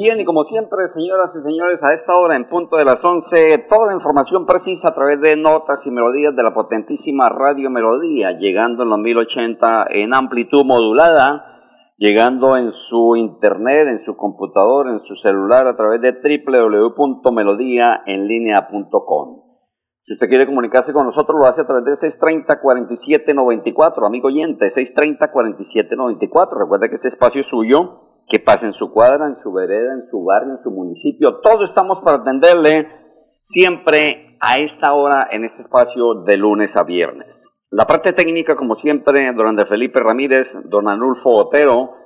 Bien, y como siempre, señoras y señores, a esta hora, en punto de las 11, toda la información precisa a través de notas y melodías de la potentísima Radio Melodía, llegando en los 1080 en amplitud modulada, llegando en su internet, en su computador, en su celular a través de www.melodiaenlinea.com. Si usted quiere comunicarse con nosotros, lo hace a través de 630-4794, amigo oyente, 630-4794. Recuerda que este espacio es suyo que pase en su cuadra, en su vereda, en su barrio, en su municipio. Todos estamos para atenderle siempre a esta hora en este espacio de lunes a viernes. La parte técnica, como siempre, don Andrés Felipe Ramírez, don Anulfo Otero.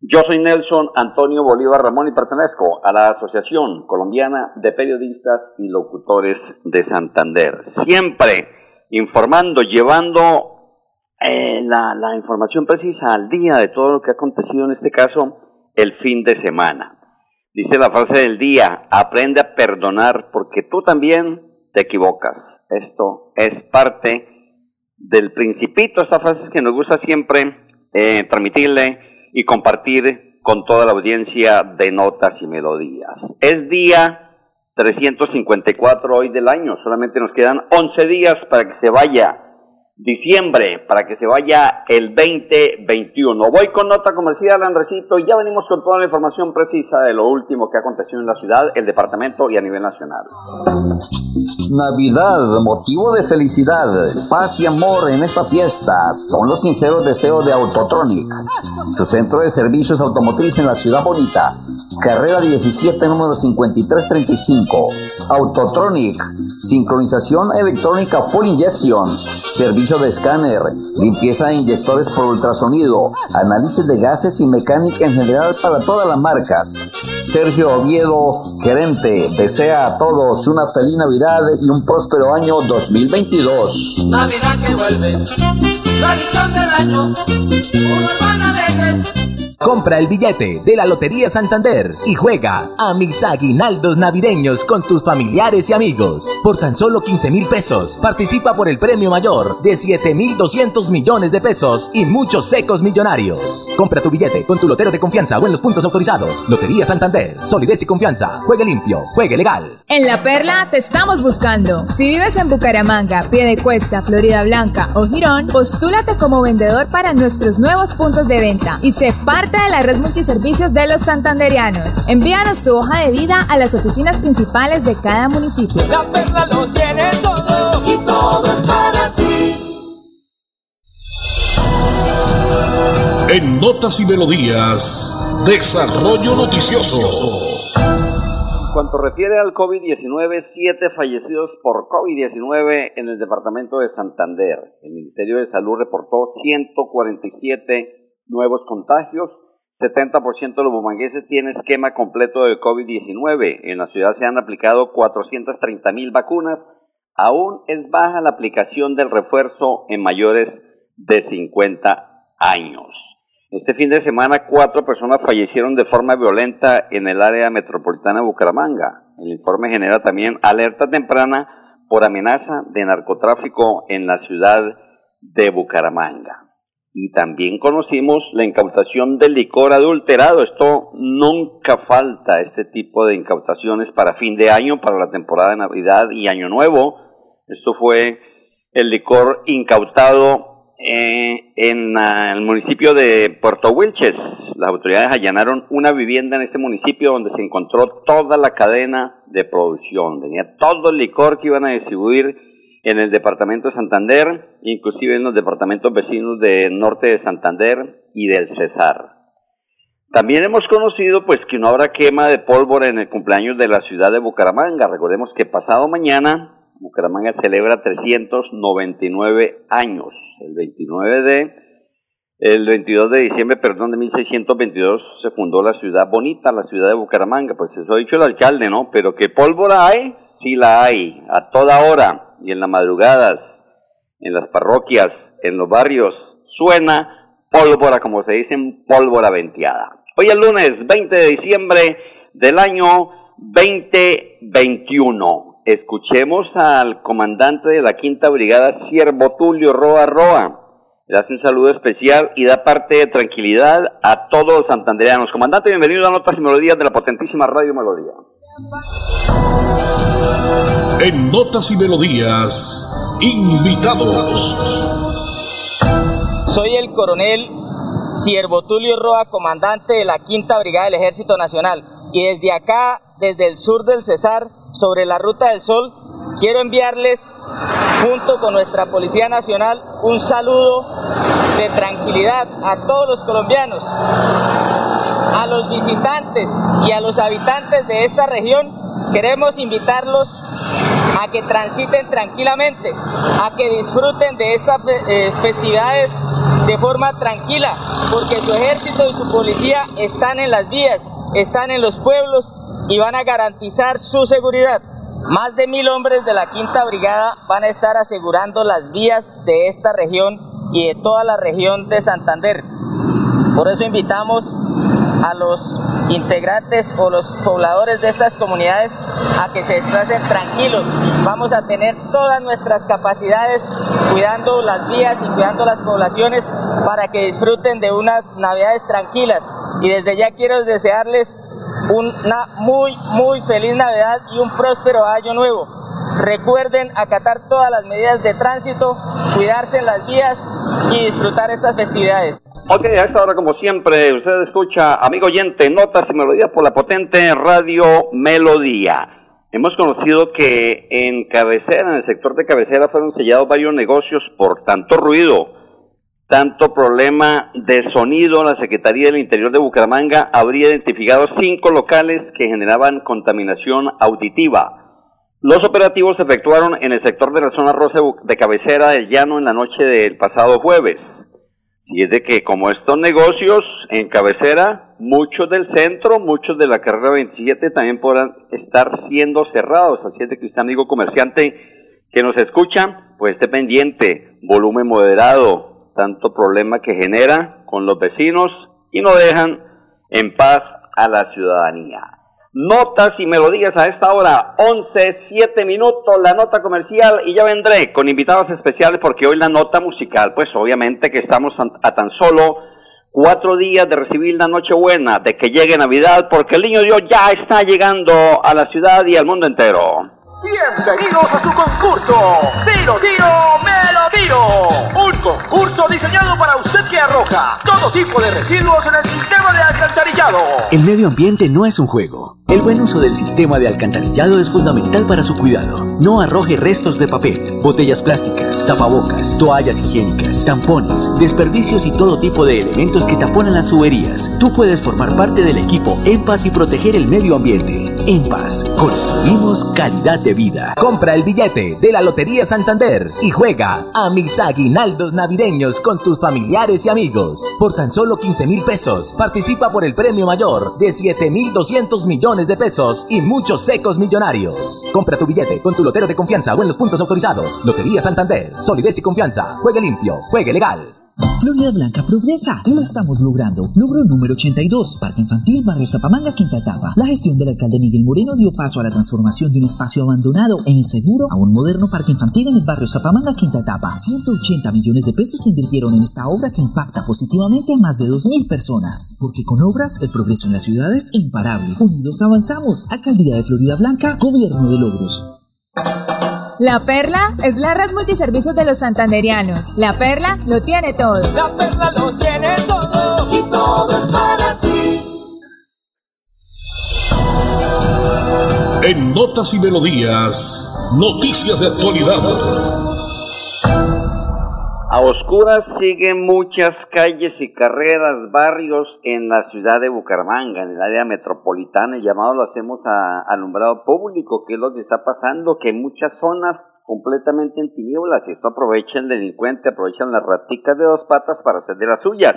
Yo soy Nelson Antonio Bolívar Ramón y pertenezco a la Asociación Colombiana de Periodistas y Locutores de Santander. Siempre informando, llevando eh, la información precisa al día de todo lo que ha acontecido en este caso el fin de semana. Dice la frase del día, aprende a perdonar porque tú también te equivocas. Esto es parte del principito, esta frase que nos gusta siempre eh, transmitirle y compartir con toda la audiencia de notas y melodías. Es día 354 hoy del año, solamente nos quedan 11 días para que se vaya diciembre para que se vaya el 2021. Voy con nota comercial, Andresito, y ya venimos con toda la información precisa de lo último que ha acontecido en la ciudad, el departamento y a nivel nacional. Navidad, motivo de felicidad, paz y amor en esta fiesta son los sinceros deseos de Autotronic, su centro de servicios automotriz en la ciudad bonita. Carrera 17, número 5335. Autotronic, sincronización electrónica full injection, servicio de escáner, limpieza de inyectores por ultrasonido, análisis de gases y mecánica en general para todas las marcas. Sergio Oviedo, gerente, desea a todos una feliz Navidad y un próspero año 2022. Navidad que vuelve, tradición del año, unos van alegres. Compra el billete de la Lotería Santander y juega a mis aguinaldos navideños con tus familiares y amigos. Por tan solo 15 mil pesos, participa por el premio mayor de 7 mil 200 millones de pesos y muchos secos millonarios. Compra tu billete con tu lotero de confianza o en los puntos autorizados. Lotería Santander, solidez y confianza. Juegue limpio, juegue legal. En La Perla te estamos buscando. Si vives en Bucaramanga, Piedecuesta, Florida Blanca o Girón, postúlate como vendedor para nuestros nuevos puntos de venta y sé parte de la red multiservicios de los santanderianos. Envíanos tu hoja de vida a las oficinas principales de cada municipio. La perla lo tiene todo y todo es para ti. En Notas y Melodías, Desarrollo Noticioso. En cuanto refiere al COVID-19, siete fallecidos por COVID-19 en el departamento de Santander. El Ministerio de Salud reportó 147 nuevos contagios. 70% de los bumangueses tienen esquema completo de COVID-19. En la ciudad se han aplicado 430 mil vacunas. Aún es baja la aplicación del refuerzo en mayores de 50 años. Este fin de semana, cuatro personas fallecieron de forma violenta en el área metropolitana de Bucaramanga. El informe genera también alerta temprana por amenaza de narcotráfico en la ciudad de Bucaramanga. Y también conocimos la incautación del licor adulterado. Esto nunca falta, este tipo de incautaciones para fin de año, para la temporada de Navidad y Año Nuevo. Esto fue el licor incautado eh, en ah, el municipio de Puerto Wilches. Las autoridades allanaron una vivienda en este municipio donde se encontró toda la cadena de producción. Tenía todo el licor que iban a distribuir en el departamento de Santander, inclusive en los departamentos vecinos del norte de Santander y del Cesar. También hemos conocido pues que no habrá quema de pólvora en el cumpleaños de la ciudad de Bucaramanga. Recordemos que pasado mañana Bucaramanga celebra 399 años. El 29 de el 22 de diciembre, perdón, de 1622 se fundó la ciudad bonita, la ciudad de Bucaramanga. Pues eso ha dicho el alcalde, ¿no? Pero que pólvora hay, sí la hay, a toda hora y en las madrugadas, en las parroquias, en los barrios, suena pólvora, como se dice, pólvora venteada. Hoy es lunes 20 de diciembre del año 2021. Escuchemos al comandante de la Quinta Brigada, Siervo Tulio Roa Roa. Le hace un saludo especial y da parte de tranquilidad a todos los santandereanos. Comandante, bienvenido a Notas y Melodías de la potentísima Radio Melodía. En Notas y Melodías, invitados. Soy el coronel Siervo Tulio Roa, comandante de la Quinta Brigada del Ejército Nacional. Y desde acá, desde el sur del Cesar, sobre la Ruta del Sol, quiero enviarles, junto con nuestra Policía Nacional, un saludo de tranquilidad a todos los colombianos, a los visitantes y a los habitantes de esta región. Queremos invitarlos a que transiten tranquilamente, a que disfruten de estas eh, festividades de forma tranquila, porque su ejército y su policía están en las vías, están en los pueblos y van a garantizar su seguridad. Más de mil hombres de la Quinta Brigada van a estar asegurando las vías de esta región y de toda la región de Santander. Por eso invitamos a los integrantes o los pobladores de estas comunidades a que se desplacen tranquilos. Vamos a tener todas nuestras capacidades cuidando las vías y cuidando las poblaciones para que disfruten de unas navidades tranquilas. Y desde ya quiero desearles una muy, muy feliz Navidad y un próspero año nuevo. Recuerden acatar todas las medidas de tránsito, cuidarse en las vías y disfrutar estas festividades. Ok, a esta hora como siempre, usted escucha, amigo oyente, notas y melodías por la potente radio Melodía. Hemos conocido que en cabecera, en el sector de cabecera, fueron sellados varios negocios por tanto ruido, tanto problema de sonido. La Secretaría del Interior de Bucaramanga habría identificado cinco locales que generaban contaminación auditiva. Los operativos se efectuaron en el sector de la zona rosa de cabecera del llano en la noche del pasado jueves. Y es de que como estos negocios en cabecera, muchos del centro, muchos de la carrera 27 también podrán estar siendo cerrados. Así es de que usted, amigo comerciante que nos escucha, pues esté pendiente, volumen moderado, tanto problema que genera con los vecinos y no dejan en paz a la ciudadanía. Notas y melodías a esta hora, 11, 7 minutos, la nota comercial y ya vendré con invitados especiales porque hoy la nota musical, pues obviamente que estamos a tan solo cuatro días de recibir la Nochebuena, de que llegue Navidad, porque el niño Dios ya está llegando a la ciudad y al mundo entero. Bienvenidos a su concurso. Si lo tiro, me. Un concurso diseñado para usted que arroja todo tipo de residuos en el sistema de alcantarillado. El medio ambiente no es un juego. El buen uso del sistema de alcantarillado es fundamental para su cuidado. No arroje restos de papel, botellas plásticas, tapabocas, toallas higiénicas, tampones, desperdicios y todo tipo de elementos que taponan las tuberías. Tú puedes formar parte del equipo En Paz y proteger el medio ambiente. En Paz, construimos calidad de vida. Compra el billete de la Lotería Santander y juega a mis aguinaldos navideños con tus familiares y amigos. Por tan solo 15 mil pesos, participa por el premio mayor de 7 mil 200 millones de pesos y muchos secos millonarios. Compra tu billete con tu lotero de confianza o en los puntos autorizados. Lotería Santander, solidez y confianza. Juegue limpio, juegue legal. Florida Blanca progresa lo estamos logrando. Logro número 82, Parque Infantil Barrio Zapamanga, quinta etapa. La gestión del alcalde Miguel Moreno dio paso a la transformación de un espacio abandonado e inseguro a un moderno parque infantil en el barrio Zapamanga, quinta etapa. 180 millones de pesos se invirtieron en esta obra que impacta positivamente a más de 2.000 personas. Porque con obras, el progreso en la ciudad es imparable. Unidos avanzamos. Alcaldía de Florida Blanca, Gobierno de Logros. La Perla es la red multiservicios de los santanderianos. La Perla lo tiene todo. La Perla lo tiene todo y todo es para ti. En Notas y Melodías, noticias de actualidad. A oscuras siguen muchas calles y carreras, barrios en la ciudad de Bucaramanga, en el área metropolitana, y llamado lo hacemos a alumbrado público, que es lo que está pasando, que hay muchas zonas completamente en tinieblas, y esto aprovecha el delincuente, aprovechan las raticas de dos patas para hacer de las suyas,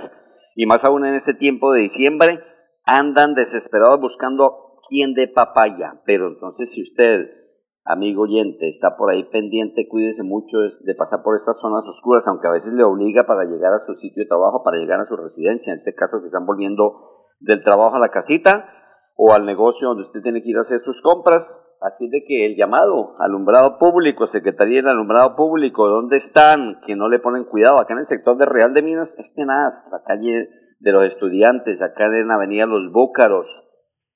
y más aún en este tiempo de diciembre, andan desesperados buscando quién de papaya, pero entonces si usted amigo oyente, está por ahí pendiente, cuídese mucho de pasar por estas zonas oscuras, aunque a veces le obliga para llegar a su sitio de trabajo, para llegar a su residencia, en este caso que están volviendo del trabajo a la casita o al negocio donde usted tiene que ir a hacer sus compras. Así de que el llamado, alumbrado público, Secretaría del Alumbrado Público, ¿dónde están? Que no le ponen cuidado. Acá en el sector de Real de Minas, es nada, la calle de los estudiantes, acá en la avenida Los Búcaros,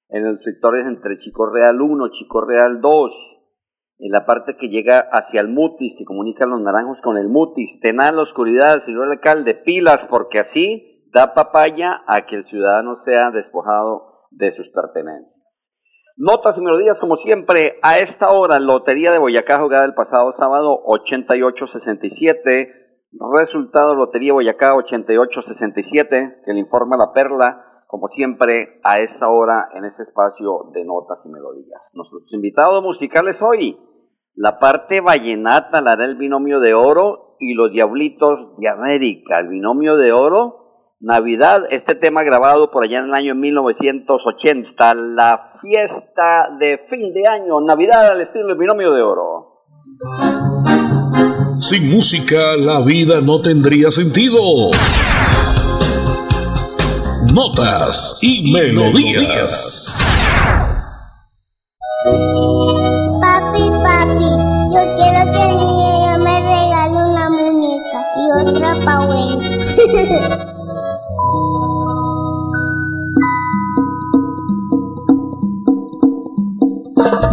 en los sectores entre Chico Real 1, Chico Real 2, en la parte que llega hacia el Mutis, que comunica los naranjos con el Mutis. Tenán la oscuridad, señor alcalde, pilas, porque así da papaya a que el ciudadano sea despojado de sus pertenencias. Notas y melodías, como siempre, a esta hora, Lotería de Boyacá jugada el pasado sábado 88-67. Resultado Lotería Boyacá 88-67, que le informa la perla como siempre, a esta hora en este espacio de notas y melodías. Nuestros invitados musicales hoy, la parte vallenata la hará el binomio de oro y los diablitos de América. El binomio de oro, Navidad, este tema grabado por allá en el año 1980, la fiesta de fin de año, Navidad al estilo del binomio de oro. Sin música la vida no tendría sentido. Notas y melodías.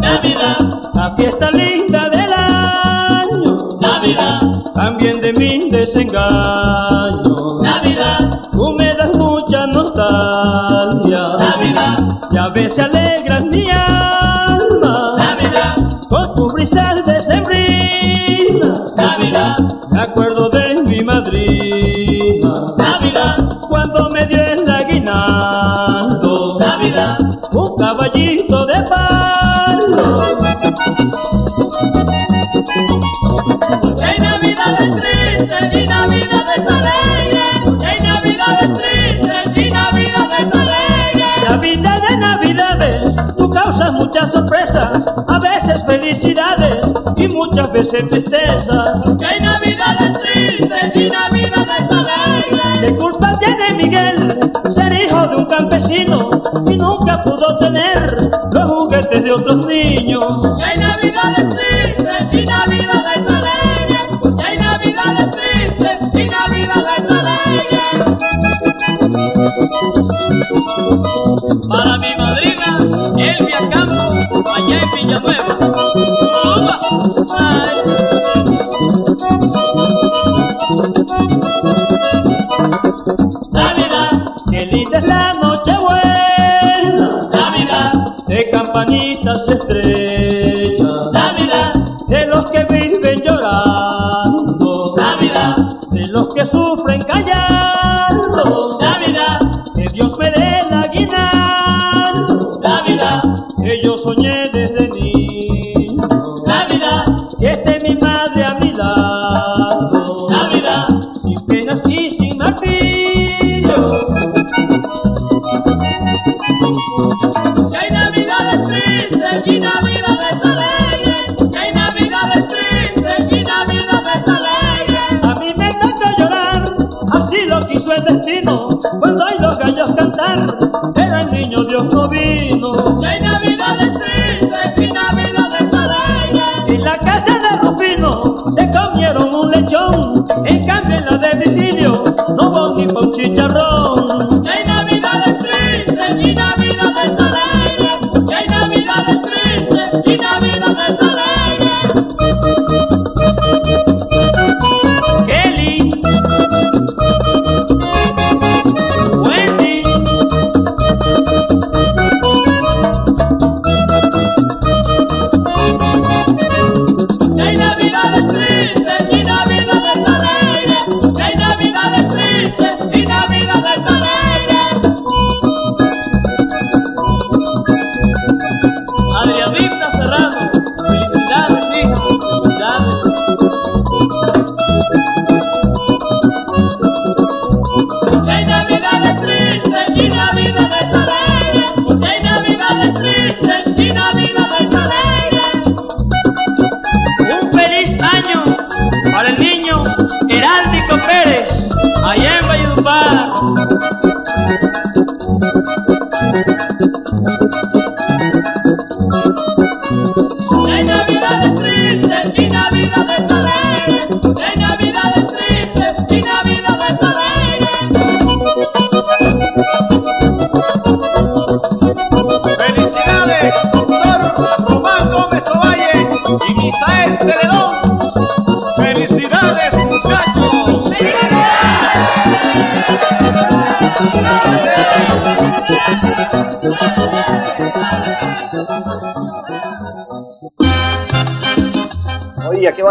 Navidad, la fiesta linda del año. Navidad, también de mi desengaño. Navidad, tú me das mucha nostalgia. Navidad, y a veces alegras mi alma. Navidad, con tus brisas de sembrinas. Navidad, me acuerdo tú causas muchas sorpresas, a veces felicidades y muchas veces tristezas. Hay navidades tristes y navidades alegres. ¿Qué culpa tiene Miguel ser hijo de un campesino y nunca pudo tener los juguetes de otros niños? Hay navidades tristes y navidades alegres. Porque hay navidades tristes y navidades alegres. Para mi allá en Villanueva. Ay. Navidad, qué linda es la noche buena. Navidad, de campanitas estrellas. Navidad, de los que viven llorando. Navidad, de los que sufren callando.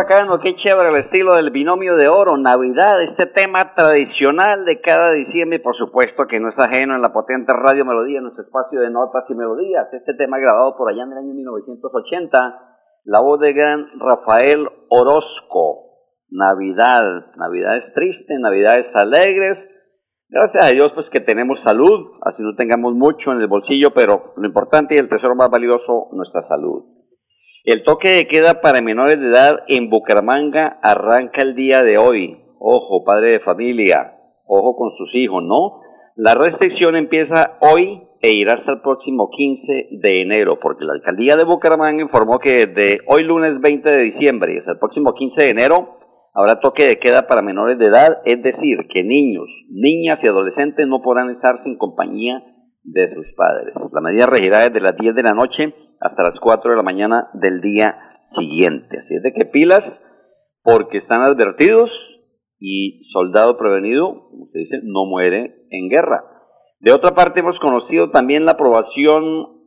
Qué chévere el estilo del binomio de oro, Navidad, este tema tradicional de cada diciembre, por supuesto que no es ajeno en la potente radio Melodía, en nuestro espacio de notas y melodías. Este tema grabado por allá en el año 1980, la voz de gran Rafael Orozco. Navidad, Navidades tristes, Navidades alegres. Gracias a Dios, pues que tenemos salud, así no tengamos mucho en el bolsillo, pero lo importante y el tesoro más valioso, nuestra salud. El toque de queda para menores de edad en Bucaramanga arranca el día de hoy. Ojo, padre de familia, ojo con sus hijos, ¿no? La restricción empieza hoy e irá hasta el próximo 15 de enero, porque la alcaldía de Bucaramanga informó que de hoy lunes 20 de diciembre y hasta el próximo 15 de enero habrá toque de queda para menores de edad, es decir, que niños, niñas y adolescentes no podrán estar sin compañía de sus padres. La medida regirá desde las 10 de la noche hasta las 4 de la mañana del día siguiente. Así es de que pilas, porque están advertidos y soldado prevenido, como se dice, no muere en guerra. De otra parte, hemos conocido también la aprobación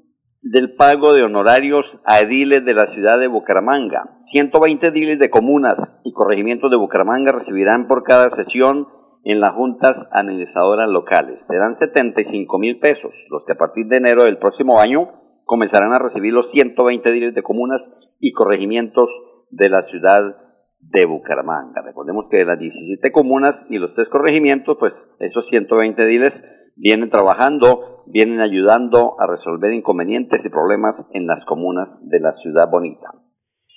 del pago de honorarios a ediles de la ciudad de Bucaramanga. 120 ediles de comunas y corregimientos de Bucaramanga recibirán por cada sesión en las juntas administradoras locales. Serán 75 mil pesos, los que a partir de enero del próximo año comenzarán a recibir los 120 diles de comunas y corregimientos de la ciudad de Bucaramanga. Recordemos que de las 17 comunas y los tres corregimientos, pues esos 120 diles vienen trabajando, vienen ayudando a resolver inconvenientes y problemas en las comunas de la ciudad bonita.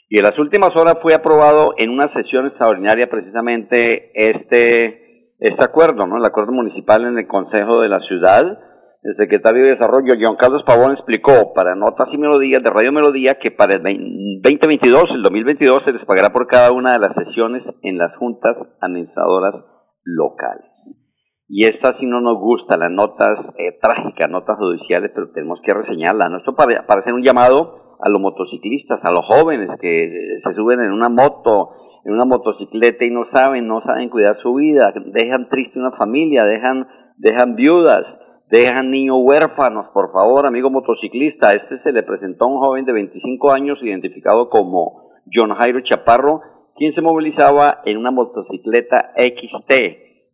Y en las últimas horas fue aprobado en una sesión extraordinaria precisamente este, este acuerdo, ¿no? El acuerdo municipal en el Consejo de la Ciudad, el secretario de Desarrollo, John Carlos Pavón, explicó para Notas y Melodías de Radio Melodía que para el 2022, el 2022, se les pagará por cada una de las sesiones en las juntas administradoras locales. Y esta sí no nos gusta, las notas eh, trágicas, notas judiciales, pero tenemos que reseñarlas. ¿no? Esto para, para hacer un llamado a los motociclistas, a los jóvenes que se suben en una moto, en una motocicleta y no saben, no saben cuidar su vida, dejan triste una familia, dejan, dejan viudas dejan niños huérfanos, por favor, amigo motociclista. Este se le presentó a un joven de 25 años identificado como John Jairo Chaparro, quien se movilizaba en una motocicleta XT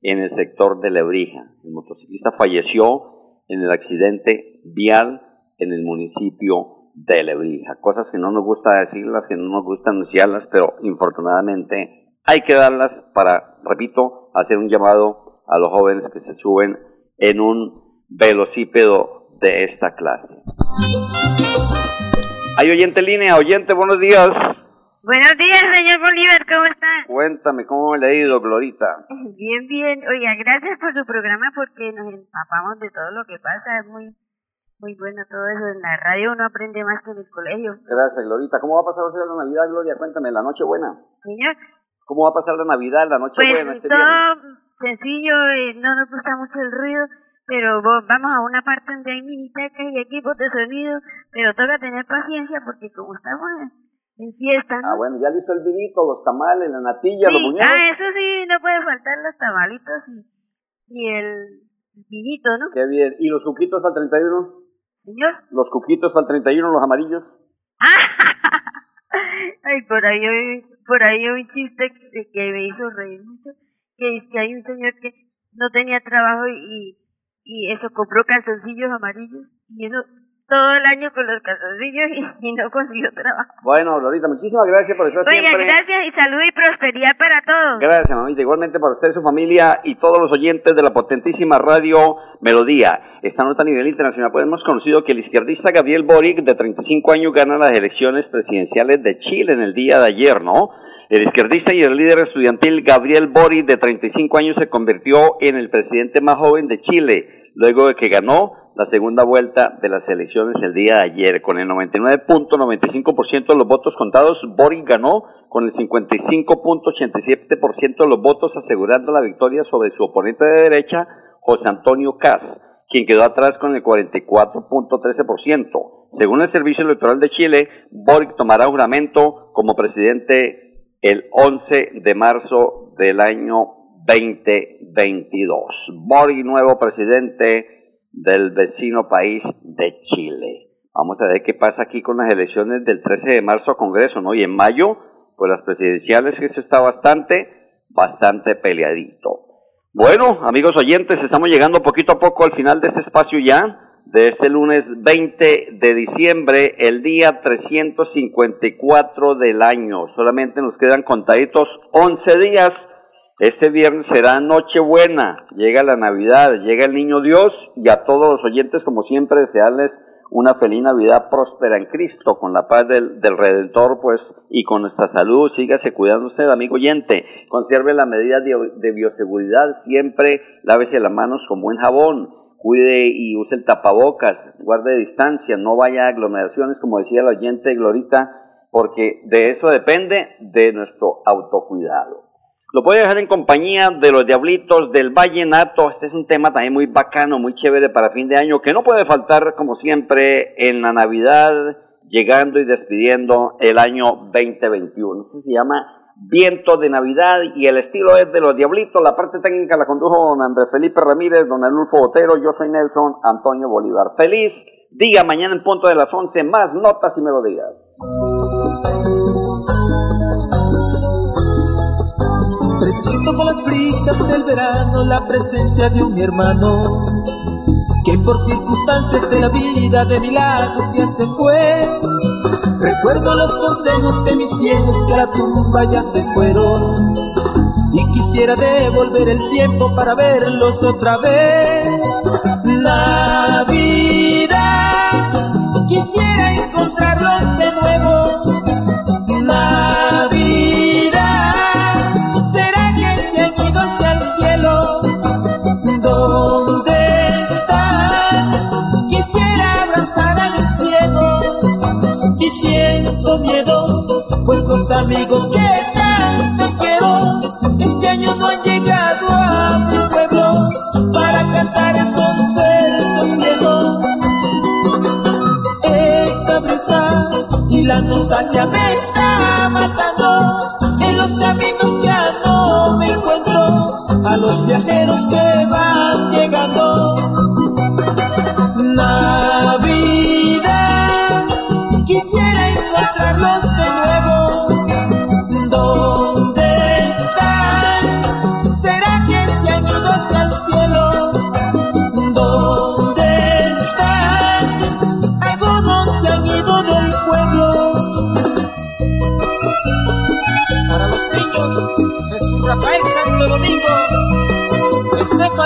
en el sector de Lebrija. El motociclista falleció en el accidente vial en el municipio de Lebrija. Cosas que no nos gusta decirlas, que no nos gusta anunciarlas, pero infortunadamente hay que darlas para, repito, hacer un llamado a los jóvenes que se suben en un velocípedo de esta clase. Hay oyente en línea, oyente, buenos días. Buenos días, señor Bolívar, ¿cómo está? Cuéntame, ¿cómo me ha ido, Glorita? Bien, bien. Oiga, gracias por su programa porque nos empapamos de todo lo que pasa. Es muy muy bueno todo eso. En la radio uno aprende más que en el colegio. Gracias, Glorita. ¿Cómo va a pasar la Navidad, Gloria? Cuéntame, la noche buena. Señor. ¿Cómo va a pasar la Navidad, la noche pues buena? Este todo sencillo, y no nos gusta mucho el ruido pero vamos a una parte donde hay minitecas y equipos de sonido, pero toca tener paciencia porque como estamos en fiesta, ¿no? Ah, bueno, ya listo el vinito, los tamales, la natilla, los muñecos. Ah, eso sí, no puede faltar los tamalitos y, y el vinito, ¿no? Qué bien. ¿Y los cuquitos al 31? ¿Señor? Los cuquitos al 31, los amarillos. Ay, por ahí por ahí un chiste que, que me hizo reír mucho, que es que hay un señor que no tenía trabajo y, y eso compró calzoncillos amarillos y eso todo el año con los calzoncillos y, no consiguió trabajo. Bueno, Lorita, muchísimas gracias por estar Oiga, siempre. gracias y salud y prosperidad para todos. Gracias, mamita. Igualmente para usted, su familia y todos los oyentes de la potentísima radio Melodía. Esta nota a nivel internacional, pues hemos conocido que el izquierdista Gabriel Boric, de 35 años, gana las elecciones presidenciales de Chile en el día de ayer, ¿no? El izquierdista y el líder estudiantil Gabriel Boric, de 35 años, se convirtió en el presidente más joven de Chile luego de que ganó la segunda vuelta de las elecciones el día de ayer. Con el 99.95% de los votos contados, Boric ganó con el 55.87% de los votos, asegurando la victoria sobre su oponente de derecha, José Antonio Caz, quien quedó atrás con el 44.13%. Según el Servicio Electoral de Chile, Boric tomará juramento como presidente el 11 de marzo del año 2022. Boric, nuevo presidente del vecino país de Chile. Vamos a ver qué pasa aquí con las elecciones del 13 de marzo a Congreso, ¿no? Y en mayo, pues las presidenciales, que eso está bastante, bastante peleadito. Bueno, amigos oyentes, estamos llegando poquito a poco al final de este espacio ya, de este lunes 20 de diciembre, el día 354 del año. Solamente nos quedan contaditos 11 días. Este viernes será Nochebuena, llega la Navidad, llega el Niño Dios y a todos los oyentes, como siempre, desearles una feliz Navidad próspera en Cristo, con la paz del, del Redentor, pues, y con nuestra salud, sígase cuidándose, amigo oyente, conserve las medidas de, de bioseguridad, siempre lávese las manos con buen jabón, cuide y use el tapabocas, guarde distancia, no vaya a aglomeraciones, como decía el oyente Glorita, porque de eso depende de nuestro autocuidado. Lo puede dejar en compañía de los Diablitos del Vallenato. Este es un tema también muy bacano, muy chévere para fin de año, que no puede faltar, como siempre, en la Navidad, llegando y despidiendo el año 2021. Este se llama Viento de Navidad y el estilo es de los Diablitos. La parte técnica la condujo don Andrés Felipe Ramírez, don Anulfo Otero, yo soy Nelson Antonio Bolívar. Feliz día, mañana en punto de las 11, más notas y melodías. Con las brisas del verano la presencia de un hermano que por circunstancias de la vida de mi lado ya se fue. Recuerdo los consejos de mis viejos que a la tumba ya se fueron y quisiera devolver el tiempo para verlos otra vez. Navidad,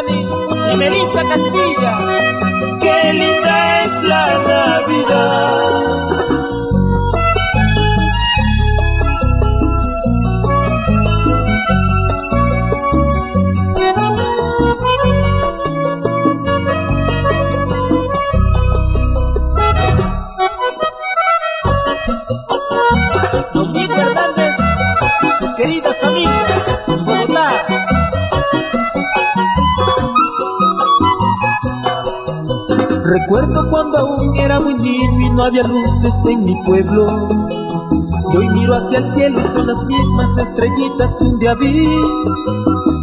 Y Melissa Castilla. Qué linda es la Navidad. Había luces en mi pueblo. Y hoy miro hacia el cielo y son las mismas estrellitas que un día vi.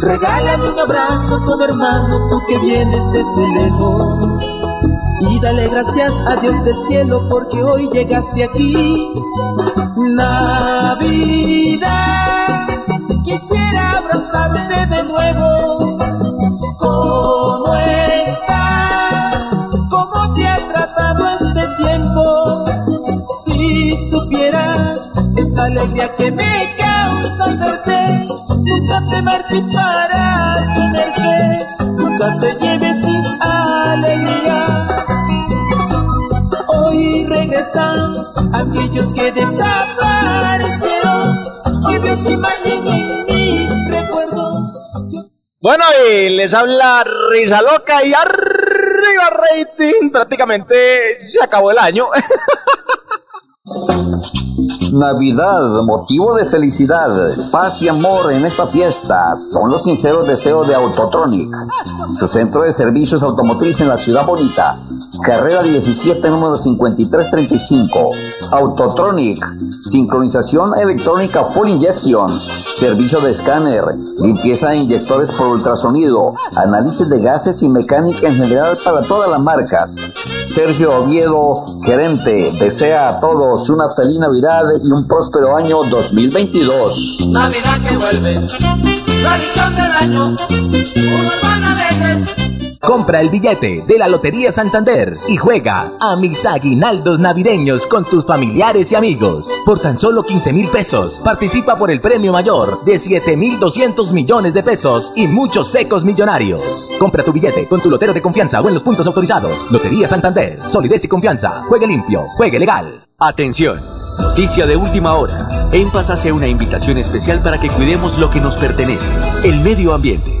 Regálame un abrazo como hermano, tú que vienes desde lejos. Y dale gracias a Dios del cielo porque hoy llegaste aquí. Navidad, alegría que me causa verte, nunca te marches para tenerte, nunca te lleves mis alegrías. Hoy regresan aquellos que desaparecieron. Hoy veo su imagen en mis recuerdos. Bueno, y les habla Risa Loca y arriba rating. Prácticamente se acabó el año. Navidad, motivo de felicidad, paz y amor en esta fiesta son los sinceros deseos de Autotronic, su centro de servicios automotriz en la ciudad bonita. Carrera 17, número 5335. Autotronic, sincronización electrónica full injection, servicio de escáner, limpieza de inyectores por ultrasonido, análisis de gases y mecánica en general para todas las marcas. Sergio Oviedo, gerente, desea a todos una feliz Navidad y un próspero año 2022. Navidad que vuelve, tradición del año, van alegres. Compra el billete de la Lotería Santander y juega a mis aguinaldos navideños con tus familiares y amigos. Por tan solo 15 mil pesos, participa por el premio mayor de 7 mil 200 millones de pesos y muchos secos millonarios. Compra tu billete con tu lotero de confianza o en los puntos autorizados. Lotería Santander, solidez y confianza. Juegue limpio, juegue legal. Atención, noticia de última hora. En Paz hace una invitación especial para que cuidemos lo que nos pertenece, el medio ambiente.